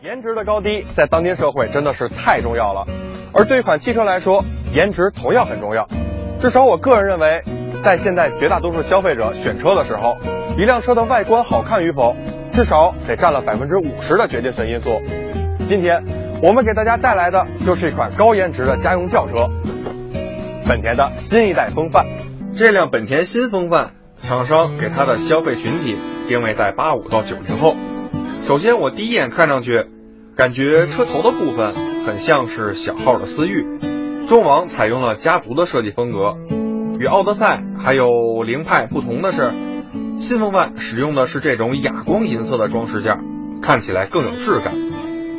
颜值的高低在当今社会真的是太重要了，而对一款汽车来说，颜值同样很重要。至少我个人认为，在现在绝大多数消费者选车的时候，一辆车的外观好看与否，至少得占了百分之五十的决定性因素。今天我们给大家带来的就是一款高颜值的家用轿车——本田的新一代风范。这辆本田新风范，厂商给它的消费群体定位在八五到九零后。首先，我第一眼看上去，感觉车头的部分很像是小号的思域，中网采用了家族的设计风格。与奥德赛还有凌派不同的是，新风范使用的是这种哑光银色的装饰件，看起来更有质感。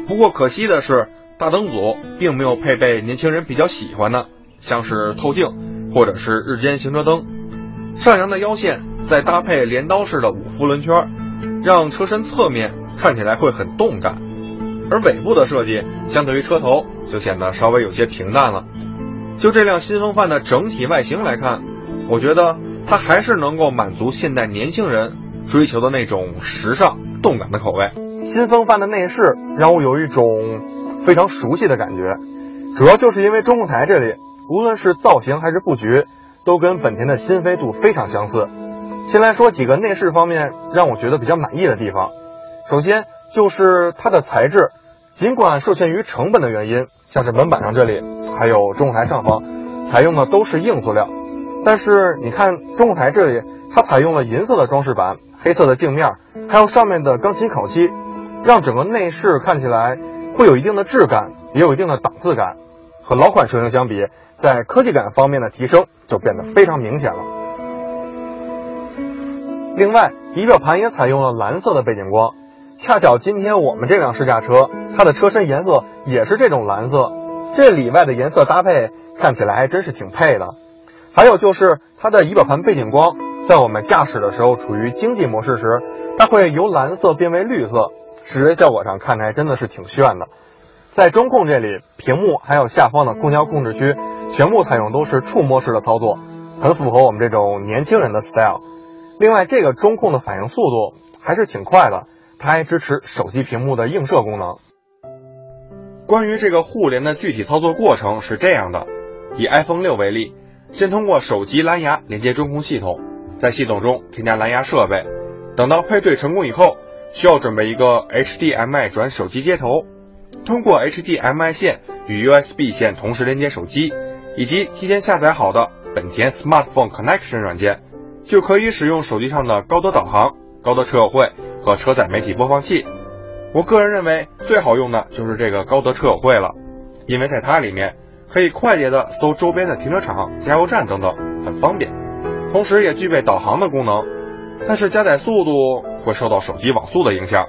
不过可惜的是，大灯组并没有配备年轻人比较喜欢的，像是透镜或者是日间行车灯。上扬的腰线再搭配镰刀式的五辐轮圈，让车身侧面。看起来会很动感，而尾部的设计相对于车头就显得稍微有些平淡了。就这辆新风范的整体外形来看，我觉得它还是能够满足现代年轻人追求的那种时尚动感的口味。新风范的内饰让我有一种非常熟悉的感觉，主要就是因为中控台这里，无论是造型还是布局，都跟本田的新飞度非常相似。先来说几个内饰方面让我觉得比较满意的地方。首先就是它的材质，尽管受限于成本的原因，像是门板上这里，还有中控台上方，采用的都是硬塑料，但是你看中控台这里，它采用了银色的装饰板，黑色的镜面，还有上面的钢琴烤漆，让整个内饰看起来会有一定的质感，也有一定的档次感，和老款车型相比，在科技感方面的提升就变得非常明显了。另外，仪表盘也采用了蓝色的背景光。恰巧今天我们这辆试驾车，它的车身颜色也是这种蓝色，这里外的颜色搭配看起来还真是挺配的。还有就是它的仪表盘背景光，在我们驾驶的时候处于经济模式时，它会由蓝色变为绿色，视觉效果上看着还真的是挺炫的。在中控这里，屏幕还有下方的空调控制区，全部采用都是触摸式的操作，很符合我们这种年轻人的 style。另外，这个中控的反应速度还是挺快的。它还支持手机屏幕的映射功能。关于这个互联的具体操作过程是这样的：以 iPhone 六为例，先通过手机蓝牙连接中控系统，在系统中添加蓝牙设备。等到配对成功以后，需要准备一个 HDMI 转手机接头，通过 HDMI 线与 USB 线同时连接手机，以及提前下载好的本田 Smartphone Connection 软件，就可以使用手机上的高德导航、高德车友会。和车载媒体播放器，我个人认为最好用的就是这个高德车友会了，因为在它里面可以快捷的搜周边的停车场、加油站等等，很方便，同时也具备导航的功能，但是加载速度会受到手机网速的影响。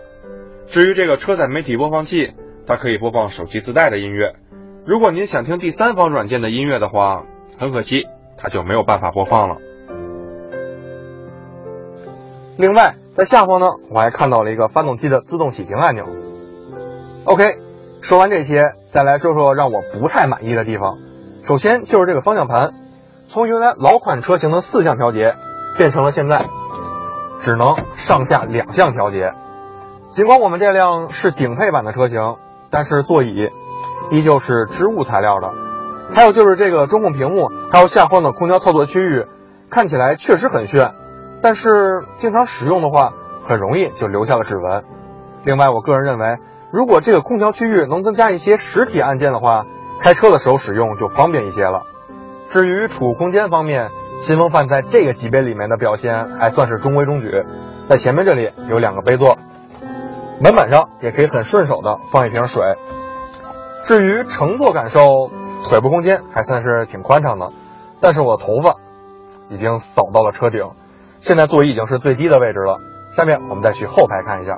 至于这个车载媒体播放器，它可以播放手机自带的音乐，如果您想听第三方软件的音乐的话，很可惜它就没有办法播放了。另外。在下方呢，我还看到了一个发动机的自动启停按钮。OK，说完这些，再来说说让我不太满意的地方。首先就是这个方向盘，从原来老款车型的四项调节，变成了现在只能上下两项调节。尽管我们这辆是顶配版的车型，但是座椅依旧是织物材料的。还有就是这个中控屏幕，还有下方的空调操作区域，看起来确实很炫。但是经常使用的话，很容易就留下了指纹。另外，我个人认为，如果这个空调区域能增加一些实体按键的话，开车的时候使用就方便一些了。至于储物空间方面，新风范在这个级别里面的表现还算是中规中矩。在前面这里有两个杯座，门板上也可以很顺手的放一瓶水。至于乘坐感受，腿部空间还算是挺宽敞的，但是我头发已经扫到了车顶。现在座椅已经是最低的位置了，下面我们再去后排看一下。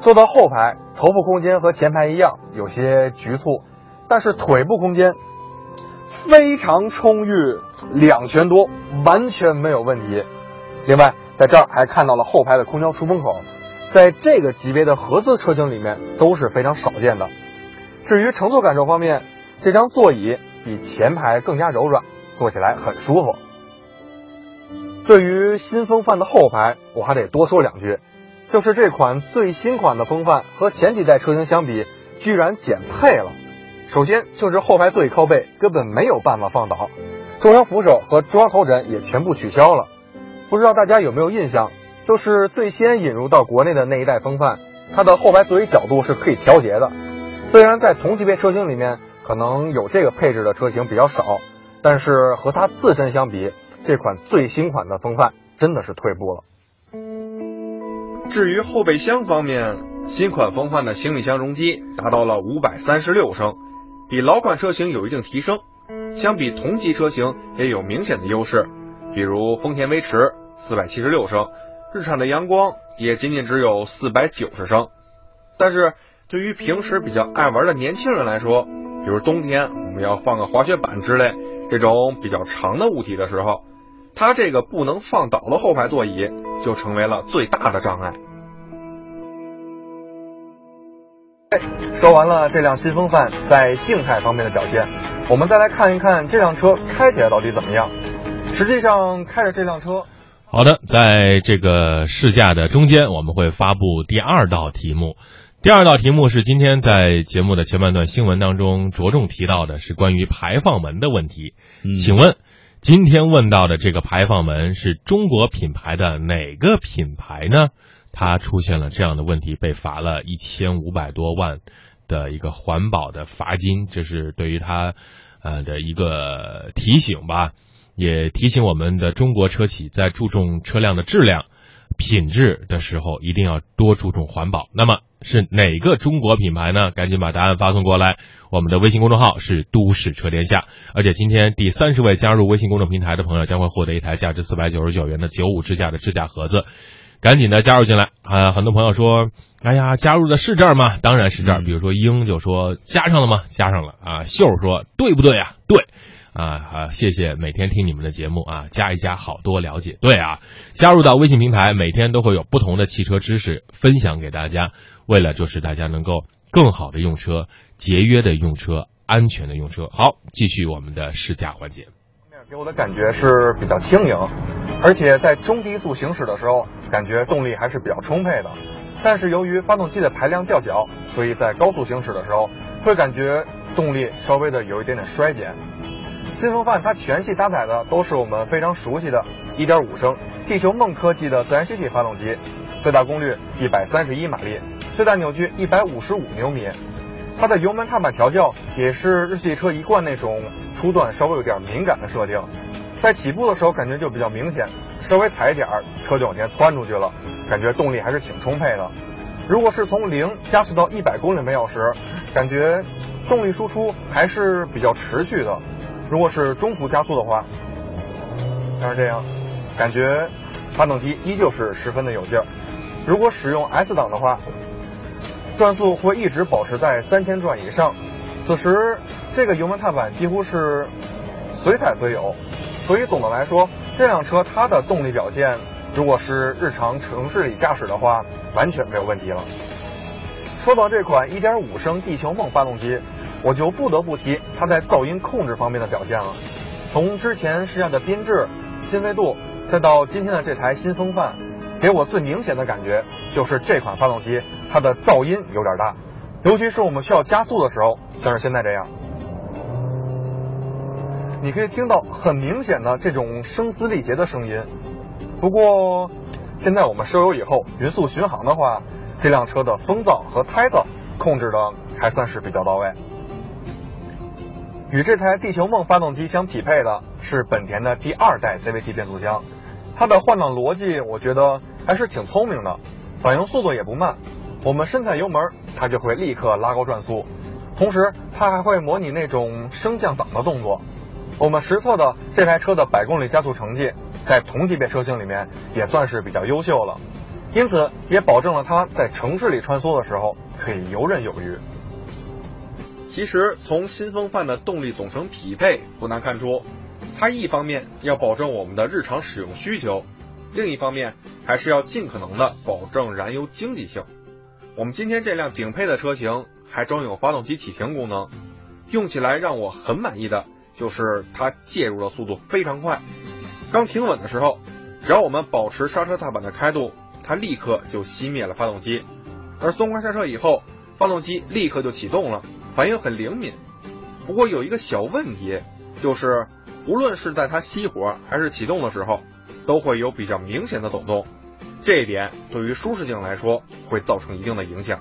坐到后排，头部空间和前排一样，有些局促，但是腿部空间非常充裕，两拳多，完全没有问题。另外，在这儿还看到了后排的空调出风口，在这个级别的合资车型里面都是非常少见的。至于乘坐感受方面，这张座椅比前排更加柔软，坐起来很舒服。对于新风范的后排，我还得多说两句。就是这款最新款的风范和前几代车型相比，居然减配了。首先就是后排座椅靠背根本没有办法放倒，中央扶手和中央头枕也全部取消了。不知道大家有没有印象，就是最先引入到国内的那一代风范，它的后排座椅角度是可以调节的。虽然在同级别车型里面可能有这个配置的车型比较少，但是和它自身相比，这款最新款的风范真的是退步了。至于后备箱方面，新款风范的行李箱容积达到了五百三十六升，比老款车型有一定提升。相比同级车型也有明显的优势，比如丰田威驰四百七十六升，日产的阳光也仅仅只有四百九十升。但是对于平时比较爱玩的年轻人来说，比如冬天我们要放个滑雪板之类这种比较长的物体的时候，它这个不能放倒的后排座椅就成为了最大的障碍。说完了这辆新风范在静态方面的表现，我们再来看一看这辆车开起来到底怎么样。实际上开着这辆车，好的，在这个试驾的中间，我们会发布第二道题目。第二道题目是今天在节目的前半段新闻当中着重提到的，是关于排放门的问题。请问，今天问到的这个排放门是中国品牌的哪个品牌呢？它出现了这样的问题，被罚了一千五百多万的一个环保的罚金，这是对于它呃的一个提醒吧，也提醒我们的中国车企在注重车辆的质量。品质的时候一定要多注重环保。那么是哪个中国品牌呢？赶紧把答案发送过来。我们的微信公众号是都市车天下，而且今天第三十位加入微信公众平台的朋友将会获得一台价值四百九十九元的九五支架的支架盒子。赶紧的加入进来啊！很多朋友说，哎呀，加入的是这儿吗？当然是这儿。比如说英就说加上了吗？加上了啊。秀说对不对啊？对。啊好，谢谢每天听你们的节目啊，加一加好多了解。对啊，加入到微信平台，每天都会有不同的汽车知识分享给大家，为了就是大家能够更好的用车，节约的用车，安全的用车。好，继续我们的试驾环节。给我的感觉是比较轻盈，而且在中低速行驶的时候，感觉动力还是比较充沛的。但是由于发动机的排量较小，所以在高速行驶的时候，会感觉动力稍微的有一点点衰减。新风范它全系搭载的都是我们非常熟悉的1.5升地球梦科技的自然吸气发动机，最大功率131马力，最大扭矩155牛米。它的油门踏板调教也是日系车一贯那种初段稍微有点敏感的设定，在起步的时候感觉就比较明显，稍微踩一点儿车就往前窜出去了，感觉动力还是挺充沛的。如果是从零加速到一百公里每小时，感觉动力输出还是比较持续的。如果是中途加速的话，像是这样，感觉发动机依旧是十分的有劲儿。如果使用 S 档的话，转速会一直保持在三千转以上。此时这个油门踏板几乎是随踩随有，所以总的来说，这辆车它的动力表现，如果是日常城市里驾驶的话，完全没有问题了。说到这款1.5升地球梦发动机。我就不得不提它在噪音控制方面的表现了。从之前试驾的缤智、新飞度，再到今天的这台新风范，给我最明显的感觉就是这款发动机它的噪音有点大，尤其是我们需要加速的时候，像是现在这样，你可以听到很明显的这种声嘶力竭的声音。不过，现在我们收油以后匀速巡航的话，这辆车的风噪和胎噪控制的还算是比较到位。与这台地球梦发动机相匹配的是本田的第二代 CVT 变速箱，它的换挡逻辑我觉得还是挺聪明的，反应速度也不慢。我们深踩油门，它就会立刻拉高转速，同时它还会模拟那种升降档的动作。我们实测的这台车的百公里加速成绩，在同级别车型里面也算是比较优秀了，因此也保证了它在城市里穿梭的时候可以游刃有余。其实从新风范的动力总成匹配不难看出，它一方面要保证我们的日常使用需求，另一方面还是要尽可能的保证燃油经济性。我们今天这辆顶配的车型还装有发动机启停功能，用起来让我很满意的就是它介入的速度非常快。刚停稳的时候，只要我们保持刹车踏板的开度，它立刻就熄灭了发动机。而松开刹车以后，发动机立刻就启动了，反应很灵敏。不过有一个小问题，就是无论是在它熄火还是启动的时候，都会有比较明显的抖动，这一点对于舒适性来说会造成一定的影响。